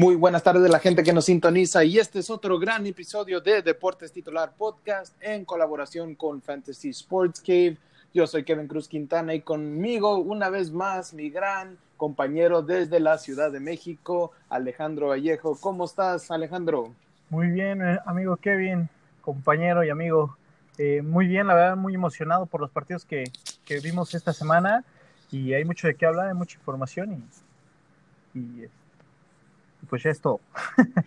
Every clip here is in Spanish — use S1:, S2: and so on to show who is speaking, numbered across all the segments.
S1: Muy buenas tardes a la gente que nos sintoniza y este es otro gran episodio de Deportes Titular Podcast en colaboración con Fantasy Sports Cave. Yo soy Kevin Cruz Quintana y conmigo una vez más mi gran compañero desde la Ciudad de México, Alejandro Vallejo. ¿Cómo estás, Alejandro?
S2: Muy bien, eh, amigo Kevin, compañero y amigo. Eh, muy bien, la verdad, muy emocionado por los partidos que, que, vimos esta semana y hay mucho de qué hablar, hay mucha información y, y pues ya es todo.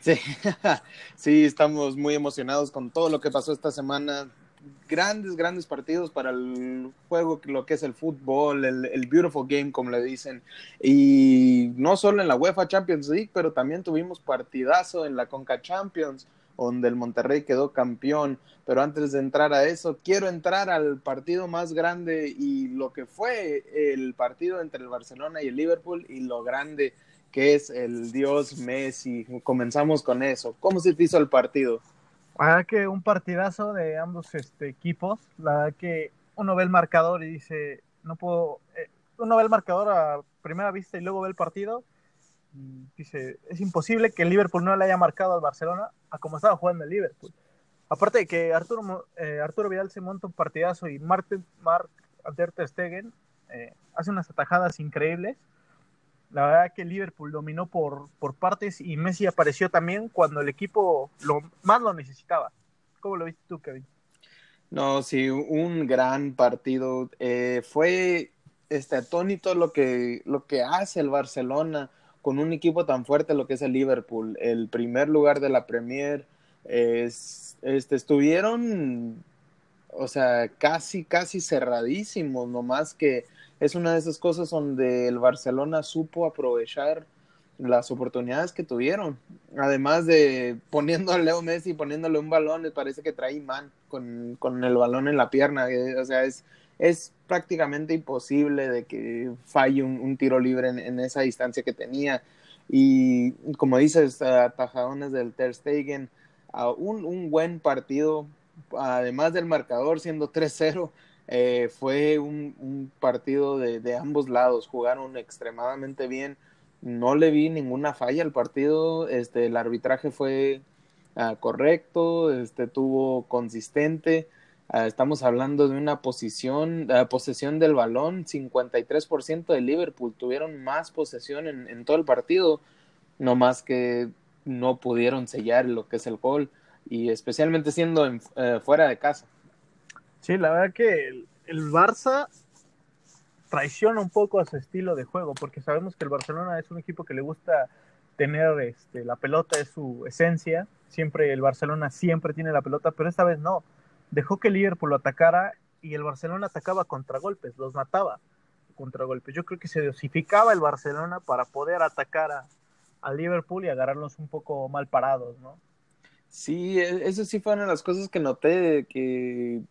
S1: Sí. sí, estamos muy emocionados con todo lo que pasó esta semana. Grandes, grandes partidos para el juego, lo que es el fútbol, el, el, beautiful game, como le dicen. Y no solo en la UEFA Champions League, pero también tuvimos partidazo en la Conca Champions, donde el Monterrey quedó campeón. Pero antes de entrar a eso, quiero entrar al partido más grande y lo que fue el partido entre el Barcelona y el Liverpool y lo grande que es el dios Messi. Comenzamos con eso. ¿Cómo se te hizo el partido?
S2: La verdad que un partidazo de ambos este, equipos. La verdad que uno ve el marcador y dice, no puedo... Eh, uno ve el marcador a primera vista y luego ve el partido y dice, es imposible que el Liverpool no le haya marcado al Barcelona a como estaba jugando el Liverpool. Aparte de que Arturo, eh, Arturo Vidal se monta un partidazo y Martin, Mark Ter Stegen eh, hace unas atajadas increíbles la verdad que Liverpool dominó por, por partes y Messi apareció también cuando el equipo lo, más lo necesitaba. ¿Cómo lo viste tú, Kevin?
S1: No, sí, un gran partido. Eh, fue este atónito lo que, lo que hace el Barcelona con un equipo tan fuerte lo que es el Liverpool. El primer lugar de la Premier. Es, este, estuvieron, o sea, casi, casi cerradísimos, nomás que es una de esas cosas donde el Barcelona supo aprovechar las oportunidades que tuvieron. Además de poniendo a Leo Messi, poniéndole un balón, parece que trae imán con, con el balón en la pierna. Eh, o sea, es, es prácticamente imposible de que falle un, tiro libre en, esa distancia que tenía. Y como dices, atajadones del Ter Stegen, un, un buen partido, además del marcador siendo 3-0 eh, fue un, partido de, ambos lados, jugaron extremadamente bien. No le vi ninguna falla al partido, este, el arbitraje fue ah, correcto, este, tuvo consistente. Ah, estamos hablando de una posición, uh, posesión del balón, 53% de Liverpool tuvieron más posesión en, todo el partido, no más que no pudieron sellar lo que es el gol y especialmente siendo eh, fuera de casa.
S2: Sí, la verdad que el, Barça traiciona un poco a su estilo de juego, porque sabemos que el Barcelona es un equipo que le gusta tener este, la pelota, es su esencia. Siempre el Barcelona siempre tiene la pelota, pero esta vez no. Dejó que el Liverpool lo atacara y el Barcelona atacaba contragolpes, los mataba contragolpes. Yo creo que se dosificaba el Barcelona para poder atacar a, Liverpool y agarrarlos un poco mal parados, ¿no?
S1: Sí, e, eso sí fueron las cosas que noté, que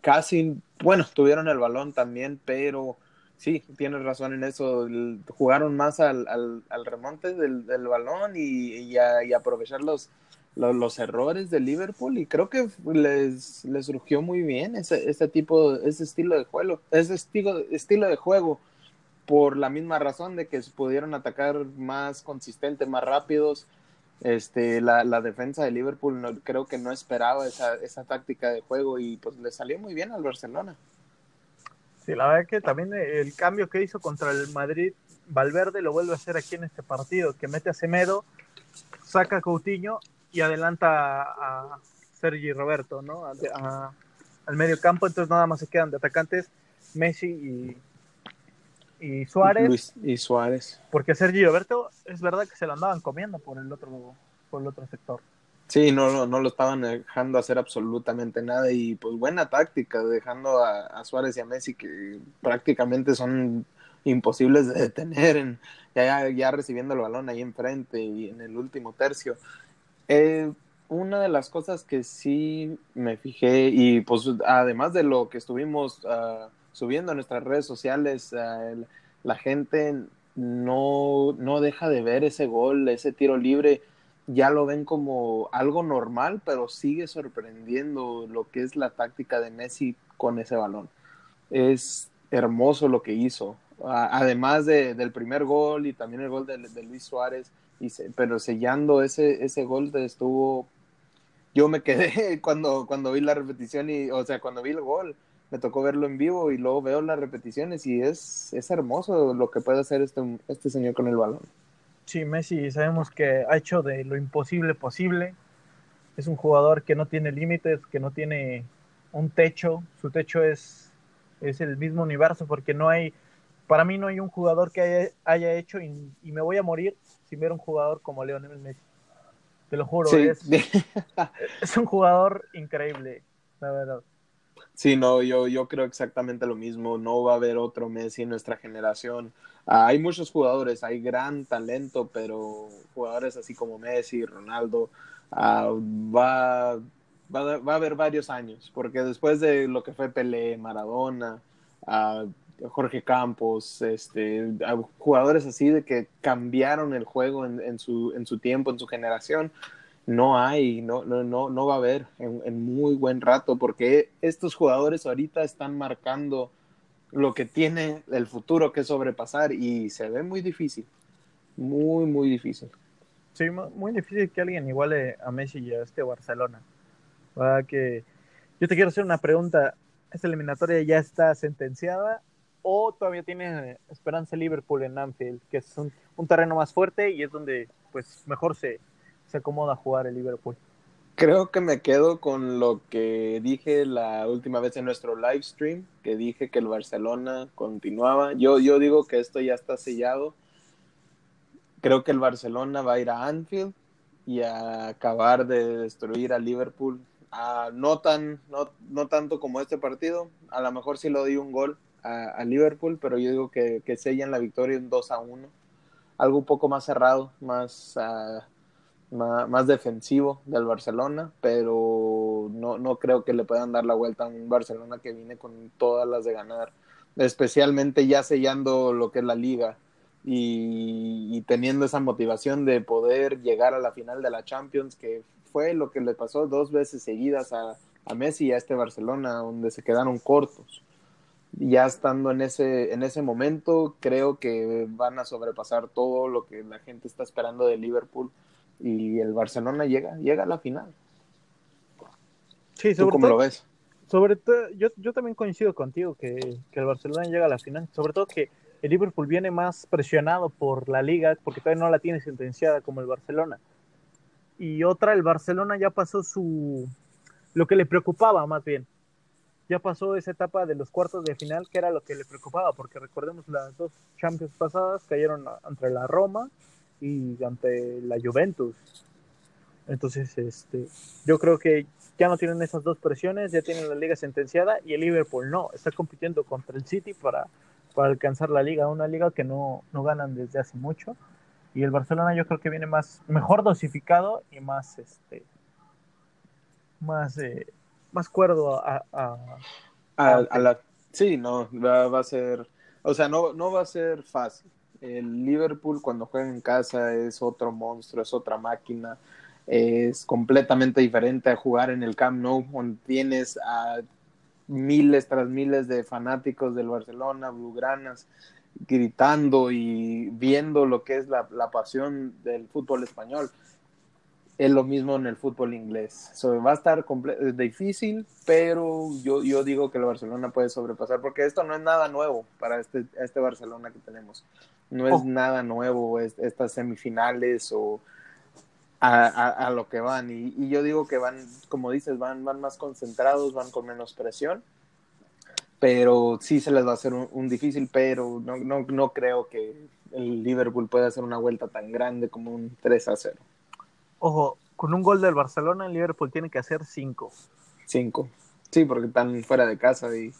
S1: casi, bueno, tuvieron el balón también, pero sí, tienes razón en eso, jugaron más al, al, remonte del, del balón y, y aprovechar los, los, errores de Liverpool y creo que les, les surgió muy bien ese, ese tipo, ese estilo de juego, ese estilo, estilo de juego por la misma razón de que pudieron atacar más consistente, más rápidos, este, la, la defensa de Liverpool no, creo que no esperaba esa, esa táctica de juego y pues le salió muy bien al Barcelona.
S2: Sí, la verdad que también el cambio que hizo contra el Madrid, Valverde lo vuelve a hacer aquí en este partido, que mete a Semedo, saca a Coutinho y adelanta a, Sergi Roberto, ¿no? al medio campo, entonces nada más se quedan de atacantes Messi y, y Suárez.
S1: y Suárez.
S2: Porque Sergio Roberto es verdad que se lo andaban comiendo por el otro, por el otro sector.
S1: Sí, no, no, lo estaban dejando hacer absolutamente nada y pues buena táctica, dejando a, Suárez y a Messi que prácticamente son imposibles de detener, en, ya, ya recibiendo el balón ahí enfrente y en el último tercio. Eh, una de las cosas que sí me fijé y pues además de lo que estuvimos... Uh, subiendo a nuestras redes sociales, la gente no, no deja de ver ese gol, ese tiro libre, ya lo ven como algo normal, pero sigue sorprendiendo lo que es la táctica de Messi con ese balón. Es hermoso lo que hizo. Además de, del primer gol y también el gol de, Luis Suárez, pero sellando ese, ese gol estuvo, yo me quedé cuando, cuando vi la repetición y, o sea, cuando vi el gol, me tocó verlo en vivo y luego veo las repeticiones y es, es hermoso lo que puede hacer este, este señor con el balón.
S2: Sí, Messi sabemos que ha hecho de lo imposible posible. Es un jugador que no tiene límites, que no tiene un techo. Su techo es, es el mismo universo porque no hay, para mí no hay un jugador que haya, hecho y, me voy a morir sin ver un jugador como Leonel Messi. Te lo juro, es, es un jugador increíble, la verdad.
S1: Sí, no, yo, yo creo exactamente lo mismo. No va a haber otro Messi en nuestra generación. Ah, hay muchos jugadores, hay gran talento, pero jugadores así como Messi, Ronaldo, ah, va, va, va, a haber varios años, porque después de lo que fue Pelé, Maradona, uh, Jorge Campos, este, jugadores así de que cambiaron el juego en, en, su, en su tiempo, en su generación, no hay, no, no, no, no va a haber en, muy buen rato, porque estos jugadores ahorita están marcando lo que tiene el futuro que sobrepasar y se ve muy difícil, muy, muy difícil.
S2: Sí, muy difícil que alguien iguale a Messi y a este Barcelona. Que yo te quiero hacer una pregunta. ¿Esta eliminatoria ya está sentenciada o todavía tiene esperanza Liverpool en Anfield, que es un, un terreno más fuerte y es donde pues mejor se, se acomoda jugar el Liverpool?
S1: Creo que me quedo con lo que dije la última vez en nuestro live stream, que dije que el Barcelona continuaba. Yo, yo digo que esto ya está sellado. Creo que el Barcelona va a ir a Anfield y a acabar de destruir a Liverpool. no, tan, no, no, tanto como este partido. A lo mejor sí lo di un gol a, Liverpool, pero yo digo que, que sellan la victoria en 2 a 1. Algo un poco más cerrado, más... Uh, más, defensivo del Barcelona, pero no, no creo que le puedan dar la vuelta a un Barcelona que viene con todas las de ganar, especialmente ya sellando lo que es la liga y, teniendo esa motivación de poder llegar a la final de la Champions, que fue lo que le pasó dos veces seguidas a, a Messi y a este Barcelona, donde se quedaron cortos. Ya estando en ese, en ese momento, creo que van a sobrepasar todo lo que la gente está esperando de Liverpool y el Barcelona llega, llega a la final.
S2: Sí, sobre cómo lo ves? Sobre todo, yo, yo también coincido contigo que, que, el Barcelona llega a la final, sobre todo que el Liverpool viene más presionado por la liga porque todavía no la tiene sentenciada como el Barcelona. Y otra, el Barcelona ya pasó su lo que le preocupaba más bien. Ya pasó esa etapa de los cuartos de final que era lo que le preocupaba, porque recordemos las dos Champions pasadas cayeron entre la Roma y ante la Juventus. Entonces, este, yo creo que ya no tienen esas dos presiones, ya tienen la liga sentenciada y el Liverpool no, está compitiendo contra el City para, para alcanzar la liga, una liga que no, no ganan desde hace mucho. Y el Barcelona yo creo que viene más, mejor dosificado y más, este, más, eh, más cuerdo a, a,
S1: a, la, sí, no, va, va, a ser, o sea, no, no va a ser fácil el Liverpool cuando juega en casa es otro monstruo, es otra máquina, es completamente diferente a jugar en el Camp Nou, donde tienes a miles tras miles de fanáticos del Barcelona, blaugranas, gritando y viendo lo que es la, pasión del fútbol español es lo mismo en el fútbol inglés. va a estar difícil, pero yo, yo digo que el Barcelona puede sobrepasar, porque esto no es nada nuevo para este, este Barcelona que tenemos. No es oh. nada nuevo estas semifinales o a, lo que van. Y, yo digo que van, como dices, van, van más concentrados, van con menos presión. Pero sí se les va a hacer un, un difícil, pero no, no, no creo que el Liverpool pueda hacer una vuelta tan grande como un 3 a 0.
S2: Ojo, con un gol del Barcelona, el Liverpool tiene que hacer cinco.
S1: Cinco. Sí, porque están fuera de casa y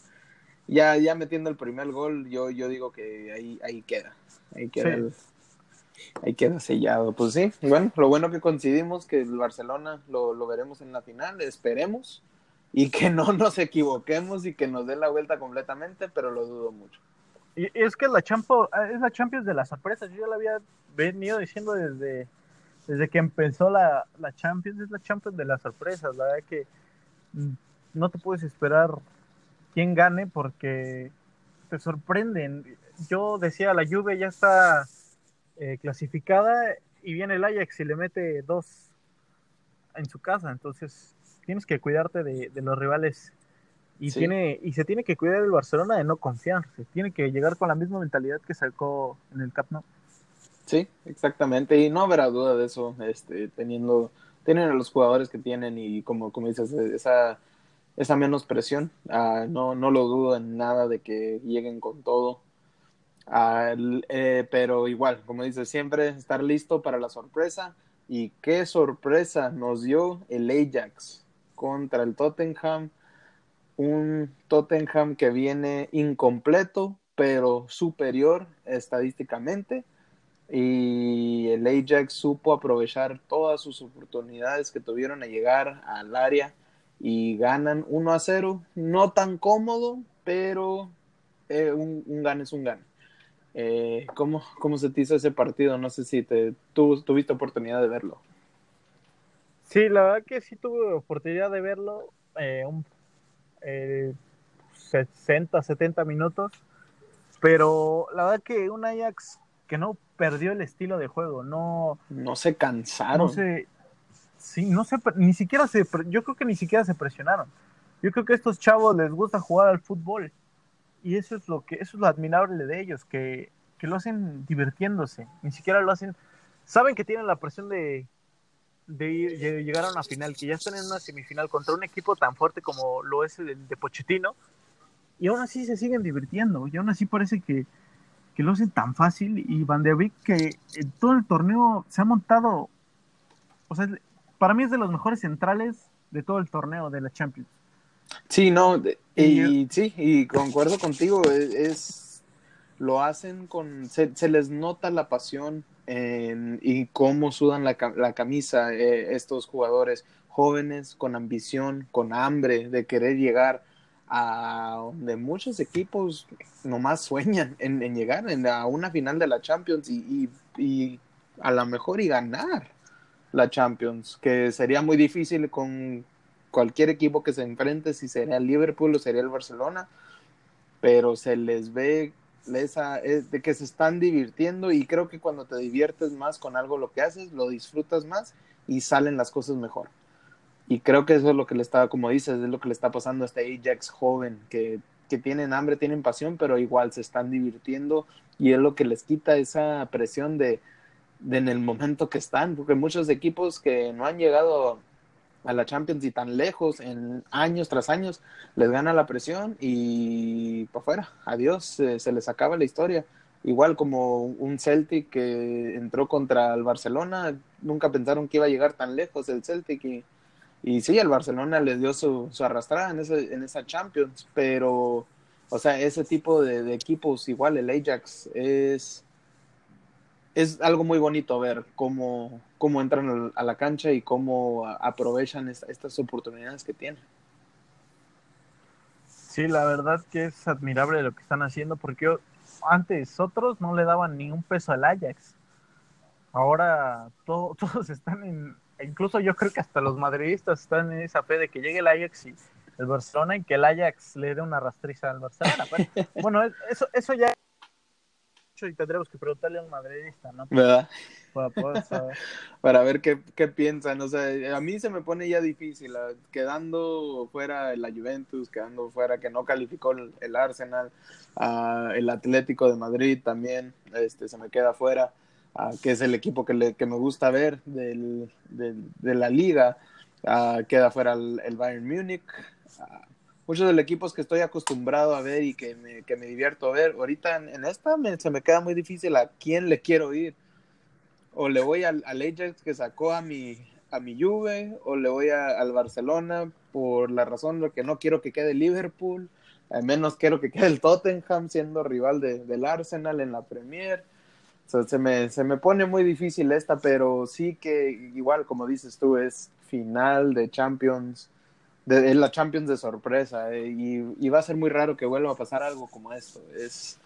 S1: ya, ya metiendo el primer gol, yo, yo digo que ahí, ahí queda. Ahí queda, ahí queda sellado. Pues sí, bueno, lo bueno que coincidimos que el Barcelona lo, lo veremos en la final, esperemos y que no nos equivoquemos y que nos dé la vuelta completamente, pero lo dudo mucho.
S2: Y es que la Champions, es la Champions de las sorpresas, yo ya lo había venido diciendo desde desde que empezó la, la Champions, es la Champions de las sorpresas, la verdad que mm, no te puedes esperar quién gane porque te sorprenden. Yo decía, la Juve ya está eh, clasificada y viene el Ajax y le mete dos en su casa, entonces tienes que cuidarte de, los rivales. Y tiene y se tiene que cuidar el Barcelona de no confiarse, tiene que llegar con la misma mentalidad que sacó en el Camp Nou.
S1: Sí, exactamente, y no habrá duda de eso, este, teniendo, tienen a los jugadores que tienen y como, como dices, esa, esa menos presión, ah, no, no lo dudo en nada de que lleguen con todo, eh, pero igual, como dices, siempre estar listo para la sorpresa, y qué sorpresa nos dio el Ajax contra el Tottenham, un Tottenham que viene incompleto, pero superior estadísticamente. Y el Ajax supo aprovechar todas sus oportunidades que tuvieron a llegar al área y ganan 1 a 0, no tan cómodo, pero eh, un, un gane es un gane. Eh, ¿cómo, ¿Cómo se te hizo ese partido? No sé si te, tú tuviste oportunidad de verlo.
S2: Sí, la verdad que sí tuve oportunidad de verlo. Eh, un, 60, 70 minutos. Pero la verdad que un Ajax que no perdió el estilo de juego, no...
S1: No se cansaron.
S2: No se, sí, no se, ni siquiera se, yo creo que ni siquiera se presionaron. Yo creo que a estos chavos les gusta jugar al fútbol. Y eso es lo que, eso es lo admirable de ellos, que, que lo hacen divirtiéndose. Ni siquiera lo hacen, saben que tienen la presión de, de, llegar a una final, que ya están en una semifinal contra un equipo tan fuerte como lo es el de Pochettino, y aún así se siguen divirtiendo, y aún así parece que, que lo hacen tan fácil y Van der Beek que en todo el torneo se ha montado, o sea, para mí es de los mejores centrales de todo el torneo de la Champions.
S1: Sí, no, y, sí, y concuerdo contigo, e, es, lo hacen con, se, les nota la pasión en, y cómo sudan la, la camisa eh, estos jugadores jóvenes con ambición, con hambre de querer llegar a donde muchos equipos nomás sueñan en, llegar a una final de la Champions y, y, a lo mejor y ganar la Champions, que sería muy difícil con cualquier equipo que se enfrente, si sería el Liverpool o sería el Barcelona, pero se les ve esa, de que se están divirtiendo y creo que cuando te diviertes más con algo lo que haces, lo disfrutas más y salen las cosas mejor. Y creo que eso es lo que le está, como dices, es lo que le está pasando a este Ajax joven, que, que tienen hambre, tienen pasión, pero igual se están divirtiendo y es lo que les quita esa presión de en el momento que están, porque muchos equipos que no han llegado a la Champions y tan lejos en años tras años, les gana la presión y para afuera, adiós, se les acaba la historia. Igual como un Celtic que entró contra el Barcelona, nunca pensaron que iba a llegar tan lejos el Celtic y y sí, el Barcelona les dio su, su arrastrada en, ese, en esa Champions, pero, o sea, ese tipo de, equipos, igual el Ajax, es, es algo muy bonito ver cómo, cómo entran a la cancha y cómo aprovechan estas oportunidades que tienen.
S2: Sí, la verdad que es admirable lo que están haciendo, porque antes otros no le daban ni un peso al Ajax. Ahora todos están en, incluso yo creo que hasta los madridistas están en esa fe de que llegue el Ajax y el Barcelona y que el Ajax le dé una rastriza al Barcelona. bueno, eso, eso ya y tendremos que preguntarle a un madridista, ¿no?
S1: ¿Verdad? Para, ver qué, qué, piensan. O sea, a mí se me pone ya difícil, quedando fuera la Juventus, quedando fuera que no calificó el, Arsenal, uh, el Atlético de Madrid también, este, se me queda fuera que es el equipo que, me gusta ver del, de la liga. queda fuera el, Bayern Múnich. Muchos de los equipos que estoy acostumbrado a ver y que me, que me divierto a ver. Ahorita en, esta se me queda muy difícil a quién le quiero ir. O le voy al, Ajax que sacó a mi, a mi Juve, o le voy al Barcelona por la razón de que no quiero que quede Liverpool. Al menos quiero que quede el Tottenham siendo rival del Arsenal en la Premier se, me, se me pone muy difícil esta, pero sí que igual, como dices tú, es final de Champions, de, la Champions de sorpresa, eh, y, va a ser muy raro que vuelva a pasar algo como esto. Es,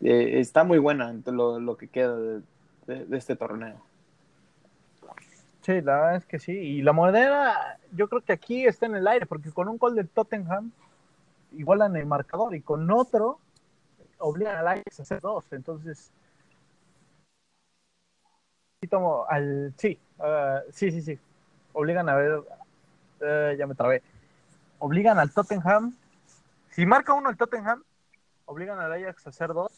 S1: eh, está muy buena lo, que queda de, este torneo.
S2: Sí, la verdad es que sí. Y la moneda, yo creo que aquí está en el aire, porque con un gol de Tottenham igualan el marcador y con otro obligan al Ajax a hacer dos. Entonces, poquito al... Sí, ah, sí, sí, sí. Obligan a ver... Eh, ya me trabé. Obligan al Tottenham. Si marca uno el Tottenham, obligan al Ajax a hacer dos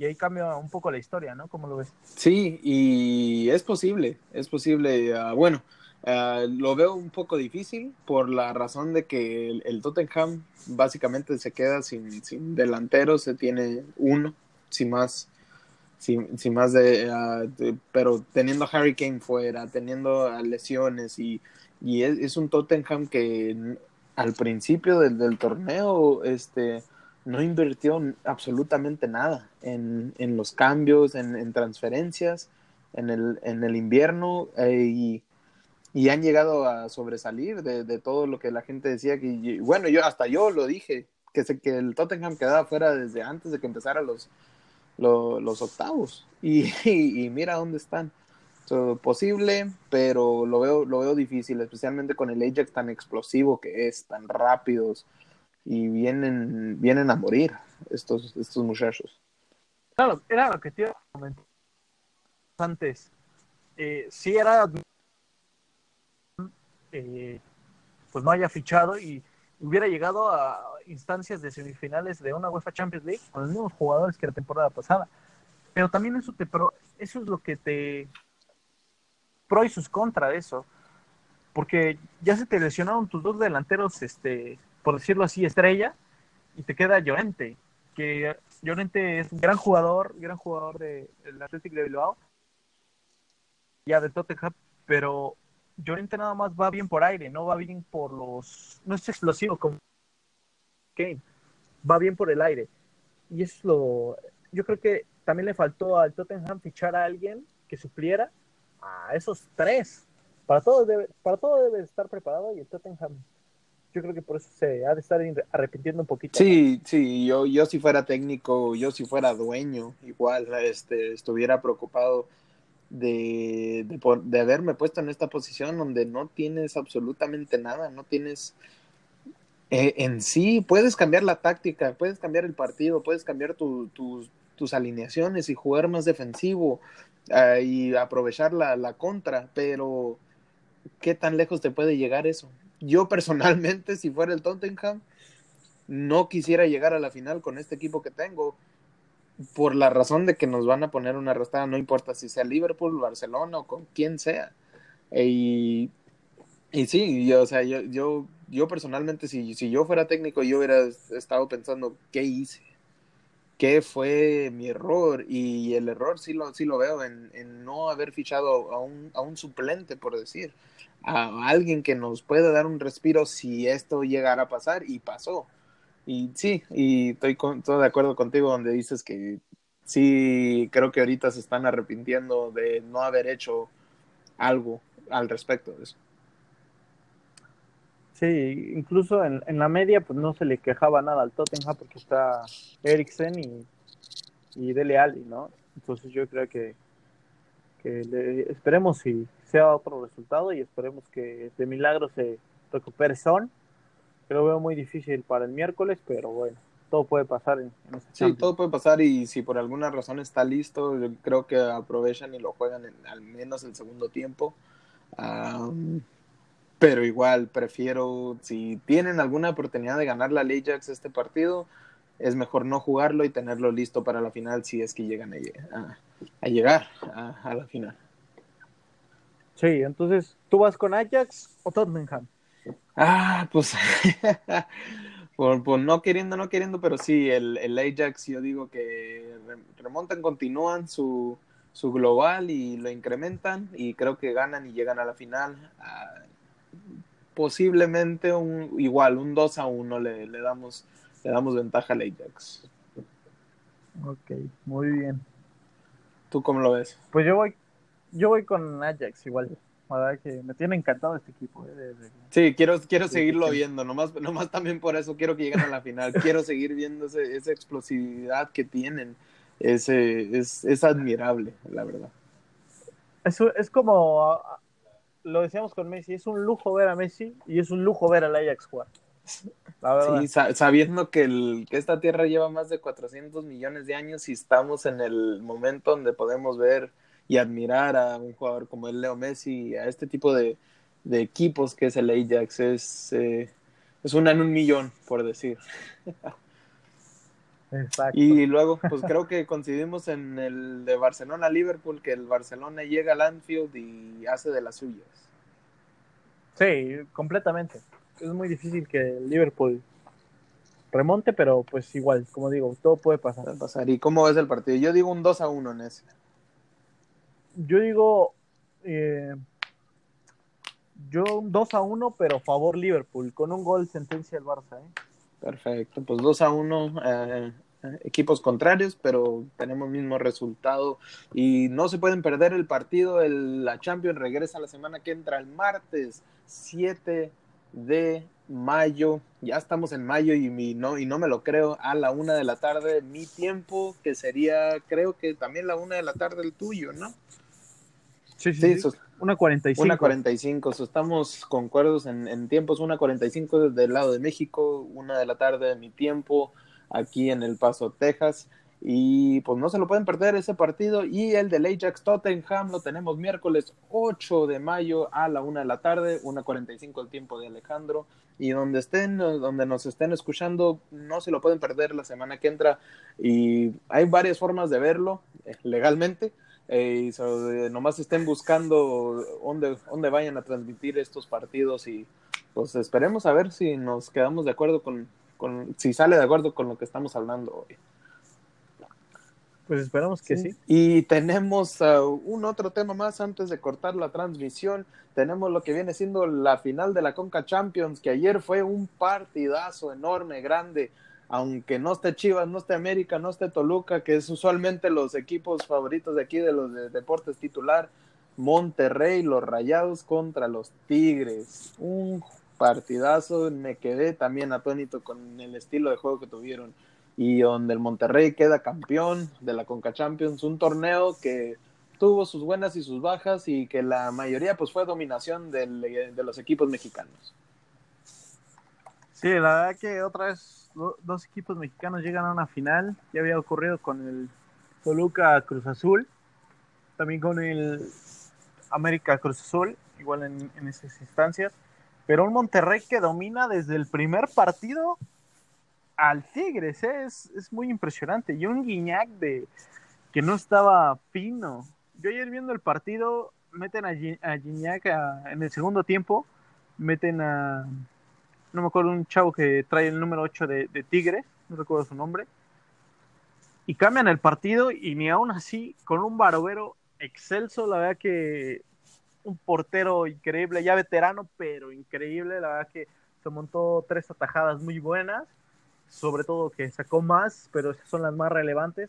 S2: y ahí cambia un poco la historia, ¿no? ¿Cómo lo ves?
S1: Sí, y es posible, es posible. Uh, bueno, uh, lo veo un poco difícil por la razón de que el, Tottenham básicamente se queda sin, sin delanteros, se tiene uno, sin más. Sin, sin más de, uh, pero teniendo a Harry Kane fuera, teniendo lesiones y, y es, un Tottenham que al principio del, torneo este no invirtió absolutamente nada en, en los cambios, en, en, transferencias, en el, en el invierno eh, y, y, han llegado a sobresalir de, todo lo que la gente decía que, bueno, yo hasta yo lo dije, que, se, que el Tottenham quedaba fuera desde antes de que empezara los, los, octavos y, y, mira dónde están. Posible, pero lo veo, lo veo difícil, especialmente con el Ajax tan explosivo que es, tan rápidos y vienen, vienen a morir estos, estos muchachos.
S2: Claro, era lo que te iba a comentar antes. Eh, si era eh, pues no haya fichado y hubiera llegado a instancias de semifinales de una UEFA Champions League con los mismos jugadores que la temporada pasada. Pero también eso te pro, eso es lo que te pro y sus contra de eso. Porque ya se te lesionaron tus dos delanteros este por decirlo así, estrella, y te queda Llorente, que Llorente es un gran jugador, gran jugador del de Athletic de Bilbao, ya de Tottenham, pero Llorente nada más va bien por aire, no va bien por los... no es explosivo como Kane, va bien por el aire. Y es lo... Yo creo que también le faltó al Tottenham fichar a alguien que supliera a esos tres. Para todo debe, para todo debe estar preparado y el Tottenham yo creo que por eso se ha de estar arrepintiendo un poquito.
S1: Sí, ¿no? sí, yo, yo si fuera técnico, yo si fuera dueño, igual este, estuviera preocupado de, de, por, de haberme puesto en esta posición donde no tienes absolutamente nada, no tienes eh, en sí, puedes cambiar la táctica, puedes cambiar el partido, puedes cambiar tu, tu, tus alineaciones y jugar más defensivo uh, y aprovechar la, la contra, pero ¿qué tan lejos te puede llegar eso? yo personalmente, si fuera el Tottenham, no quisiera llegar a la final con este equipo que tengo, por la razón de que nos van a poner una arrastrada, no importa si sea Liverpool, Barcelona o con quien sea. Y, y sí, yo, o sea, yo, yo, yo personalmente, si, si yo fuera técnico, yo hubiera estado pensando, ¿qué hice? ¿Qué fue mi error? Y el error sí lo, sí lo veo en, no haber fichado a un, a un suplente, por decir a alguien que nos pueda dar un respiro si esto llegara a pasar y pasó. Y sí, y estoy con, todo de acuerdo contigo donde dices que sí, creo que ahorita se están arrepintiendo de no haber hecho algo al respecto de eso.
S2: Sí, incluso en, en la media pues no se le quejaba nada al Tottenham porque está Eriksen y, y Dele Alli, ¿no? Entonces yo creo que, que le, esperemos si sea otro resultado y esperemos que de milagro se recupere Son. Que lo veo muy difícil para el miércoles, pero bueno, todo puede pasar en, en
S1: este Sí, Champions. todo puede pasar y si por alguna razón está listo, yo creo que aprovechan y lo juegan en al menos el segundo tiempo. Um, pero igual prefiero, si tienen alguna oportunidad de ganar la Ajax este partido, es mejor no jugarlo y tenerlo listo para la final si es que llegan a, a, a llegar a, a la final.
S2: Sí, entonces, ¿tú vas con Ajax o Tottenham?
S1: Ah, pues, por, por, no queriendo, no queriendo, pero sí, el, el Ajax yo digo que remontan, continúan su, su global y lo incrementan y creo que ganan y llegan a la final. Ah, posiblemente un igual, un 2 a 1 le, le, damos, le damos ventaja al Ajax.
S2: Ok, muy bien.
S1: ¿Tú cómo lo ves?
S2: Pues yo voy yo voy con Ajax igual. verdad que me tiene encantado este equipo. Eh, de, de,
S1: sí, quiero, quiero de, seguirlo viendo, nomás, nomás también por eso quiero que lleguen a la final. quiero seguir viendo ese, esa explosividad que tienen. Ese, es, es admirable, la verdad.
S2: Es, es como, lo decíamos con Messi, es un lujo ver a Messi y es un lujo ver al Ajax jugar.
S1: La verdad. Sí, sabiendo que, el, que esta tierra lleva más de 400 millones de años y estamos en el momento donde podemos ver y admirar a un jugador como el Leo Messi, a este tipo de, de equipos que es el Ajax. Es, eh, es una en un millón, por decir.
S2: Exacto.
S1: Y luego, pues creo que coincidimos en el de Barcelona-Liverpool, que el Barcelona llega al Anfield y hace de las suyas.
S2: Sí, completamente. Es muy difícil que el Liverpool remonte, pero pues igual, como digo, todo puede pasar.
S1: Puede pasar. ¿Y cómo ves el partido? Yo digo un 2 a 1 en ese.
S2: Yo digo eh, yo un 2 a 1, pero favor Liverpool, con un gol sentencia el Barça. ¿eh?
S1: Perfecto, pues 2 a 1, eh, equipos contrarios, pero tenemos mismo resultado y no se pueden perder el partido. El, la Champions regresa la semana que entra, el martes 7 de mayo. Ya estamos en mayo y, mi, no, y no me lo creo, a la una de la tarde, mi tiempo, que sería, creo que también la una de la tarde el tuyo, ¿no?
S2: Sí, sí, sí. Una 45.
S1: Una 45, so estamos concuerdos en, en tiempos, una 45 del lado de México, una de la tarde de mi tiempo, aquí en El Paso, Texas. Y pues no se lo pueden perder ese partido. Y el del Ajax Tottenham lo tenemos miércoles 8 de mayo a la una de la tarde, una 45 el tiempo de Alejandro. Y donde estén, donde nos estén escuchando, no se lo pueden perder la semana que entra. Y hay varias formas de verlo eh, legalmente. Eh, y nomás estén buscando dónde, dónde vayan a transmitir estos partidos y pues esperemos a ver si nos quedamos de acuerdo con, con si sale de acuerdo con lo que estamos hablando hoy.
S2: Pues esperamos que sí.
S1: Y tenemos uh, un otro tema más antes de cortar la transmisión. Tenemos lo que viene siendo la final de la Conca Champions, que ayer fue un partidazo enorme, grande. Aunque no esté Chivas, no esté América, no esté Toluca, que es usualmente los equipos favoritos de aquí de los de deportes titular. Monterrey, los Rayados contra los Tigres. Un partidazo. Me quedé también atónito con el estilo de juego que tuvieron y donde el Monterrey queda campeón de la Conca Champions, un torneo que tuvo sus buenas y sus bajas y que la mayoría pues fue dominación de los equipos mexicanos.
S2: Sí, la verdad que otra vez do, dos equipos mexicanos llegan a una final. Ya había ocurrido con el Toluca Cruz Azul, también con el América Cruz Azul, igual en, esas instancias. Pero un Monterrey que domina desde el primer partido al Tigres, ¿eh? es, es, muy impresionante. Y un Guiñac de que no estaba fino. Yo ayer viendo el partido, meten a, Guiñac en el segundo tiempo, meten a, no me acuerdo, un chavo que trae el número 8 de, Tigres, no recuerdo su nombre, y cambian el partido y ni aún así, con un barovero excelso, la verdad que un portero increíble, ya veterano, pero increíble, la verdad que se montó tres atajadas muy buenas sobre todo que sacó más, pero esas son las más relevantes.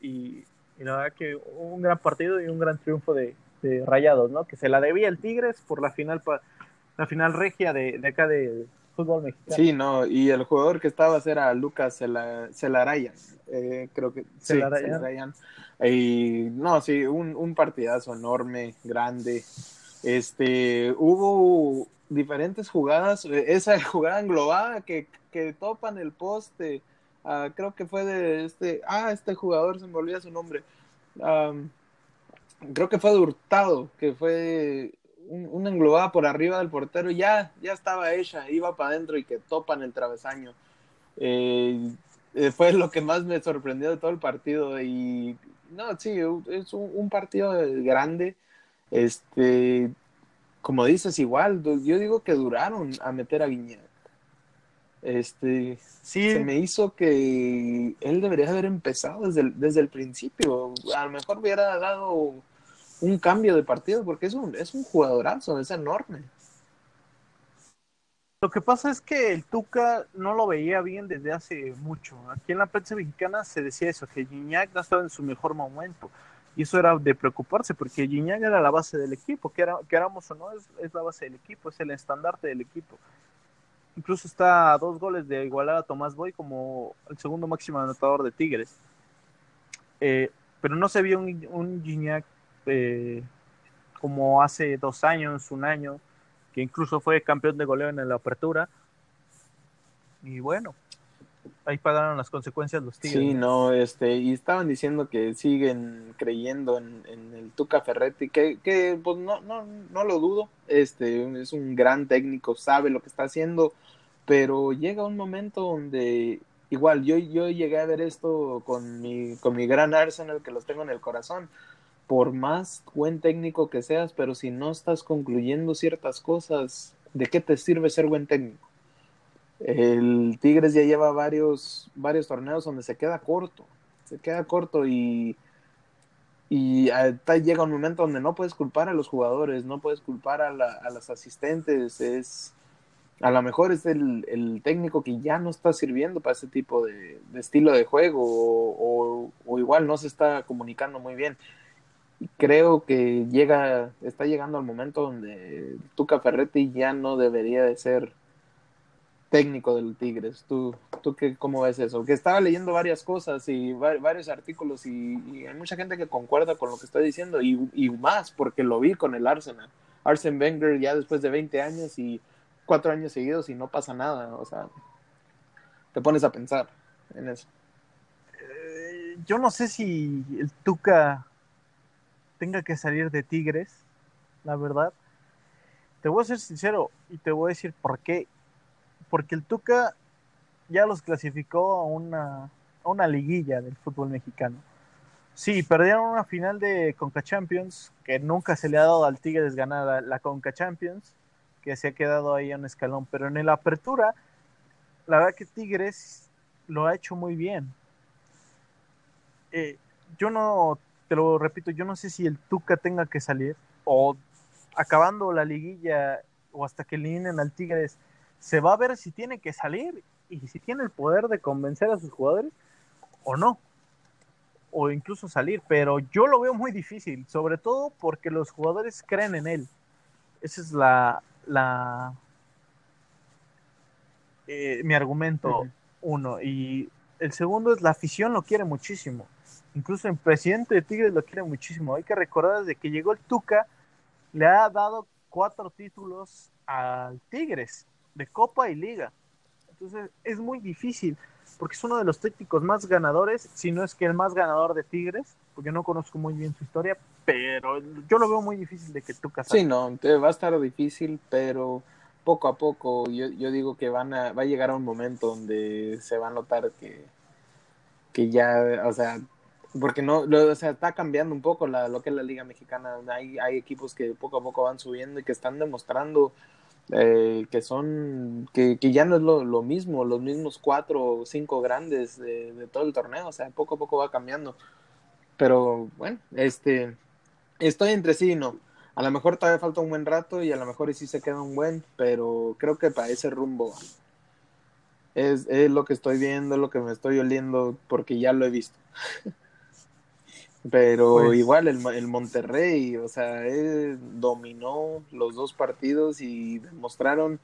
S2: Y, la verdad que un gran partido y un gran triunfo de, Rayados, ¿no? Que se la debía el Tigres por la final la final regia de acá de fútbol mexicano.
S1: Sí, no, y el jugador que estaba era Lucas Celarayan, eh, creo que
S2: Celarayan.
S1: Y no, sí, un, un partidazo enorme, grande. Este, hubo diferentes jugadas, esa jugada englobada que, que topan el poste, uh, creo que fue de este, ah, este jugador se me olvida su nombre, um, creo que fue de Hurtado, que fue un, una englobada por arriba del portero, ya, ya estaba hecha, iba para adentro y que topan el travesaño. Eh, fue lo que más me sorprendió de todo el partido y no, sí, es un, un partido grande, este, como dices, igual, yo digo que duraron a meter a Guiñac. Este,
S2: sí.
S1: se me hizo que él debería haber empezado desde el, desde el principio. A lo mejor hubiera dado un cambio de partido porque es un, es un jugadorazo, es enorme.
S2: Lo que pasa es que el Tuca no lo veía bien desde hace mucho. Aquí en la prensa mexicana se decía eso, que Gignac no estaba en su mejor momento. Y eso era de preocuparse, porque Gignac era la base del equipo, que era, queramos o no, es, es, la base del equipo, es el estandarte del equipo. Incluso está a dos goles de igualar a Tomás Boy como el segundo máximo anotador de Tigres. Eh, pero no se vio un, un Gignac eh, como hace dos años, un año, que incluso fue campeón de goleo en la apertura. Y bueno, ahí pagaron las consecuencias los Tigres.
S1: Sí, no, este, y estaban diciendo que siguen creyendo en, el Tuca Ferretti, que, que pues no, no, no lo dudo, este, es un gran técnico, sabe lo que está haciendo, pero llega un momento donde igual yo, yo llegué a ver esto con mi, con mi gran Arsenal que los tengo en el corazón. Por más buen técnico que seas, pero si no estás concluyendo ciertas cosas, ¿de qué te sirve ser buen técnico? El Tigres ya lleva varios, varios torneos donde se queda corto, se queda corto y, y llega un momento donde no puedes culpar a los jugadores, no puedes culpar a, la, a los asistentes, es a lo mejor es el, técnico que ya no está sirviendo para ese tipo de, estilo de juego o, igual no se está comunicando muy bien. Creo que llega, está llegando al momento donde Tuca Ferretti ya no debería de ser técnico del Tigres. ¿Tú, tú qué, cómo ves eso? Que estaba leyendo varias cosas y varios artículos y, hay mucha gente que concuerda con lo que estoy diciendo y, y más porque lo vi con el Arsenal. Arsene Wenger ya después de 20 años y cuatro años seguidos y no pasa nada. O sea, te pones a pensar en eso.
S2: Eh, yo no sé si el Tuca tenga que salir de Tigres, la verdad. Te voy a ser sincero y te voy a decir por qué. Porque el Tuca ya los clasificó a una, a una liguilla del fútbol mexicano. Sí, perdieron una final de Conca Champions, que nunca se le ha dado al Tigres ganar la Conca Champions que se ha quedado ahí a un escalón. Pero en la apertura, la verdad que Tigres lo ha hecho muy bien. Eh, yo no, te lo repito, yo no sé si el Tuca tenga que salir o acabando la liguilla o hasta que eliminen al Tigres, se va a ver si tiene que salir y si tiene el poder de convencer a sus jugadores o no. O incluso salir, pero yo lo veo muy difícil, sobre todo porque los jugadores creen en él. Esa es la, la eh, mi argumento uno y el segundo es la afición lo quiere muchísimo incluso el presidente de Tigres lo quiere muchísimo hay que recordar desde que llegó el Tuca le ha dado cuatro títulos al Tigres de Copa y Liga entonces es muy difícil porque es uno de los técnicos más ganadores si no es que el más ganador de Tigres porque no conozco muy bien su historia, pero yo lo veo muy difícil de que tú
S1: cases. Sí, no, va a estar difícil, pero poco a poco yo, yo digo que van a, va a llegar a un momento donde se va a notar que, que ya, o sea, porque no, o sea, está cambiando un poco la, lo que es la Liga Mexicana. Hay, hay equipos que poco a poco van subiendo y que están demostrando eh, que son, que, que, ya no es lo, lo, mismo, los mismos cuatro o cinco grandes de, de, todo el torneo, o sea, poco a poco va cambiando. Pero bueno, este, estoy entre sí y no. A lo mejor todavía falta un buen rato y a lo mejor sí se queda un buen, pero creo que para ese rumbo es, es lo que estoy viendo, lo que me estoy oliendo, porque ya lo he visto. pero pues igual el, el, Monterrey, o sea, dominó los dos partidos y demostraron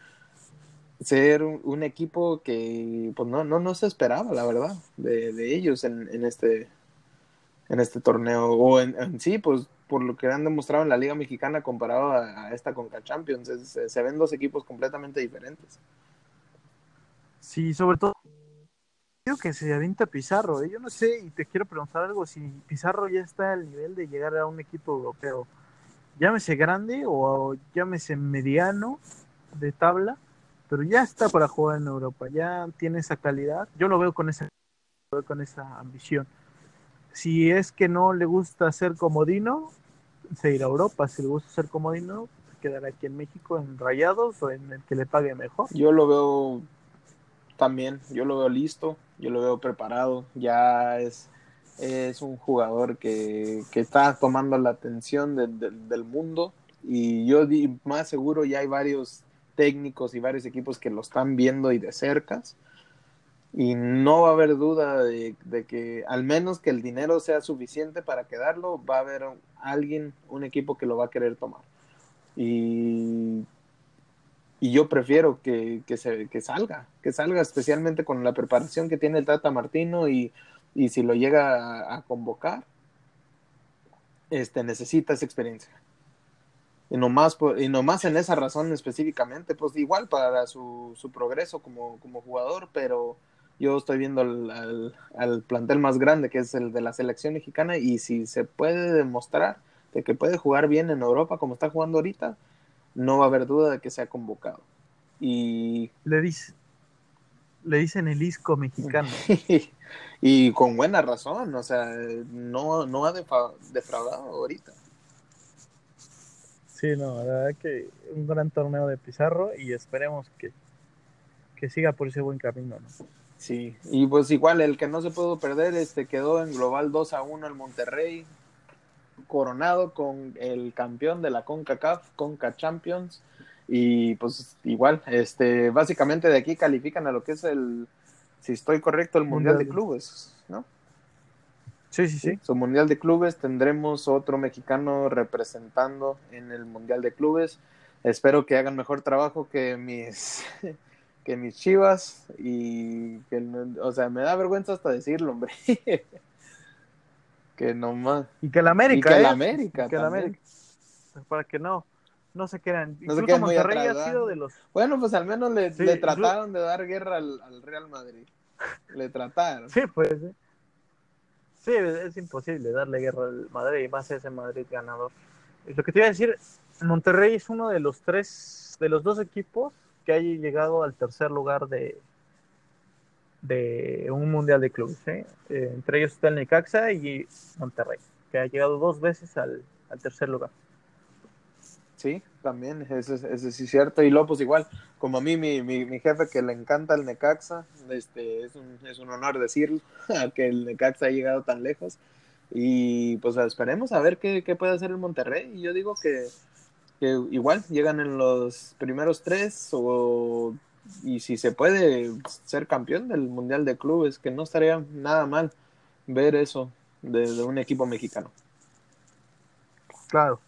S1: ser un, equipo que pues no, no, no se esperaba, la verdad, de, de ellos en, en este en este torneo, o en, sí, pues por lo que han demostrado en la Liga Mexicana comparado a, esta Conca Champions, se ven dos equipos completamente diferentes.
S2: Sí, sobre todo que se avienta Pizarro, ¿eh? yo no sé, y te quiero preguntar algo, si Pizarro ya está al nivel de llegar a un equipo europeo, llámese grande o llámese mediano de tabla, pero ya está para jugar en Europa, ya tiene esa calidad, yo lo veo con esa, con esa ambición si es que no le gusta ser comodino, se irá a Europa. Si le gusta ser comodino, quedará aquí en México en Rayados o en el que le pague mejor.
S1: Yo lo veo también, yo lo veo listo, yo lo veo preparado. Ya es, es un jugador que, que está tomando la atención del mundo y yo más seguro ya hay varios técnicos y varios equipos que lo están viendo y de cercas y no va a haber duda de, que al menos que el dinero sea suficiente para quedarlo, va a haber alguien, un equipo que lo va a querer tomar. Y, y yo prefiero que, se, que salga, que salga especialmente con la preparación que tiene el Tata Martino y, y si lo llega a, convocar, este, necesita esa experiencia. Y nomás, y nomás en esa razón específicamente, pues igual para su, su progreso como, como jugador, pero yo estoy viendo al, al, plantel más grande, que es el de la selección mexicana, y si se puede demostrar de que puede jugar bien en Europa como está jugando ahorita, no va a haber duda de que sea convocado. Y
S2: le dice, le dicen el isco mexicano.
S1: y con buena razón, o sea, no, no ha defraudado ahorita.
S2: Sí, no, la verdad que un gran torneo de Pizarro y esperemos que, que siga por ese buen camino, ¿no?
S1: Sí, y pues igual el que no se pudo perder este quedó en global 2 a 1 el Monterrey, coronado con el campeón de la CONCACAF, CONCA Champions, y pues igual, este, básicamente de aquí califican a lo que es el, si estoy correcto, el Mundial, de Clubes, ¿no?
S2: Sí, sí, sí.
S1: Su Mundial de Clubes, tendremos otro mexicano representando en el Mundial de Clubes. Espero que hagan mejor trabajo que mis que mis chivas y que, o sea, me da vergüenza hasta decirlo, hombre. que nomás.
S2: Y que la América.
S1: Y que
S2: ¿eh?
S1: la América.
S2: que la América. Para que no, no se quedan. No se quedan Monterrey ha sido de los.
S1: Bueno, pues al menos le, le trataron de dar guerra al, al, Real Madrid. Le trataron.
S2: Sí, pues. Sí, es imposible darle guerra al Madrid y más a ese Madrid ganador. Lo que te iba a decir, Monterrey es uno de los tres, de los dos equipos que haya llegado al tercer lugar de, de un mundial de clubes. ¿eh? Eh, entre ellos está el Necaxa y Monterrey, que ha llegado dos veces al, tercer lugar.
S1: Sí, también, eso, eso sí es cierto. Y Lopos pues, igual, como a mí, mi, mi, jefe que le encanta el Necaxa, este, es, un, es un honor decirlo, que el Necaxa ha llegado tan lejos. Y pues esperemos a ver qué, qué puede hacer el Monterrey. Y yo digo que que igual llegan en los primeros tres o y si se puede ser campeón del Mundial de Clubes, que no estaría nada mal ver eso de, un equipo mexicano.
S2: Claro.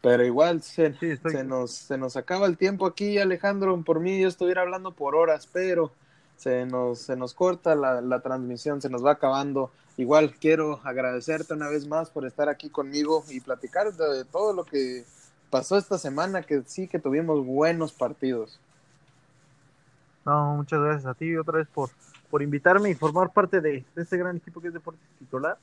S1: Pero igual se, se, nos, se nos acaba el tiempo aquí, Alejandro. Por mí yo estuviera hablando por horas, pero se nos, se nos corta la, la transmisión, se nos va acabando. Igual quiero agradecerte una vez más por estar aquí conmigo y platicar de todo lo que pasó esta semana que sí que tuvimos buenos partidos.
S2: No, muchas gracias a ti otra vez por, por invitarme y formar parte de, este gran equipo que es Deportes Titular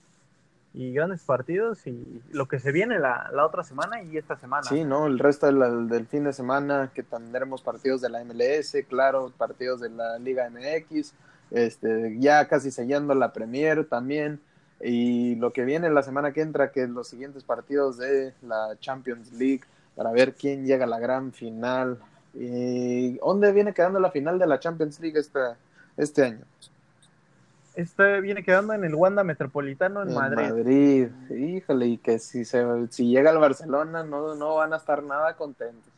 S2: y grandes partidos y lo que se viene la, otra semana y esta semana.
S1: Sí, ¿no? El resto del, fin de semana que tendremos partidos de la MLS, claro, partidos de la Liga MX, este, ya casi sellando la Premier también. Y lo que viene la semana que entra, que los siguientes partidos de la Champions League, para ver quién llega a la gran final. ¿Y dónde viene quedando la final de la Champions League este, este año?
S2: Este viene quedando en el Wanda Metropolitano en, Madrid.
S1: Madrid, híjole, y que si se si llega al Barcelona no, no van a estar nada contentos.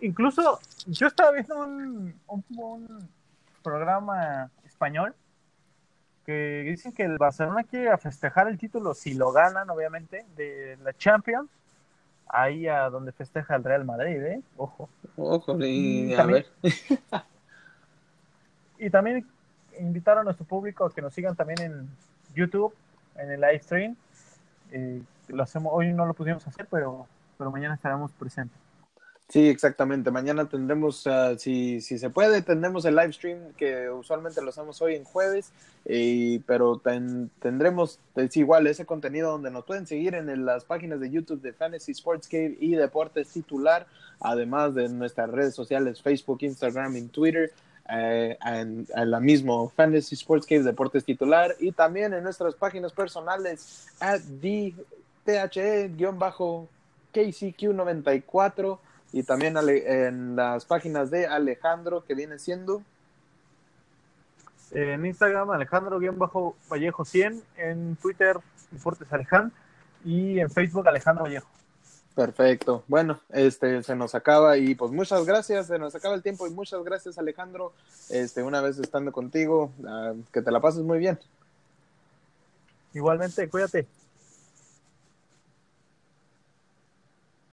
S2: Incluso yo estaba viendo un, un, programa español que dicen que el Barcelona quiere festejar el título si lo ganan, obviamente, de la Champions ahí a donde festeja el Real Madrid, ¿eh? Ojo.
S1: Ojo, y, a ver.
S2: y también invitar a nuestro público a que nos sigan también en YouTube, en el live stream. Eh, lo hacemos, hoy no lo pudimos hacer, pero, pero mañana estaremos presentes.
S1: Sí, exactamente. Mañana tendremos, si, si se puede, tendremos el live stream que usualmente lo hacemos hoy en jueves, y, pero tendremos es igual ese contenido donde nos pueden seguir en las páginas de YouTube de Fantasy Sports Cave y Deportes Titular, además de nuestras redes sociales Facebook, Instagram y Twitter. Eh, en, la misma Fantasy Sports Cave Deportes Titular y también en nuestras páginas personales at DTHE-KCQ94 y también en las páginas de Alejandro, que viene siendo.
S2: En Instagram, Alejandro-Vallejo 100, en Twitter, Deportes Alejandro, y en Facebook, Alejandro Vallejo.
S1: Perfecto. Bueno, este se nos acaba y pues muchas gracias, se nos acaba el tiempo y muchas gracias Alejandro, este una vez estando contigo, ah, que te la pases muy bien.
S2: Igualmente, cuídate.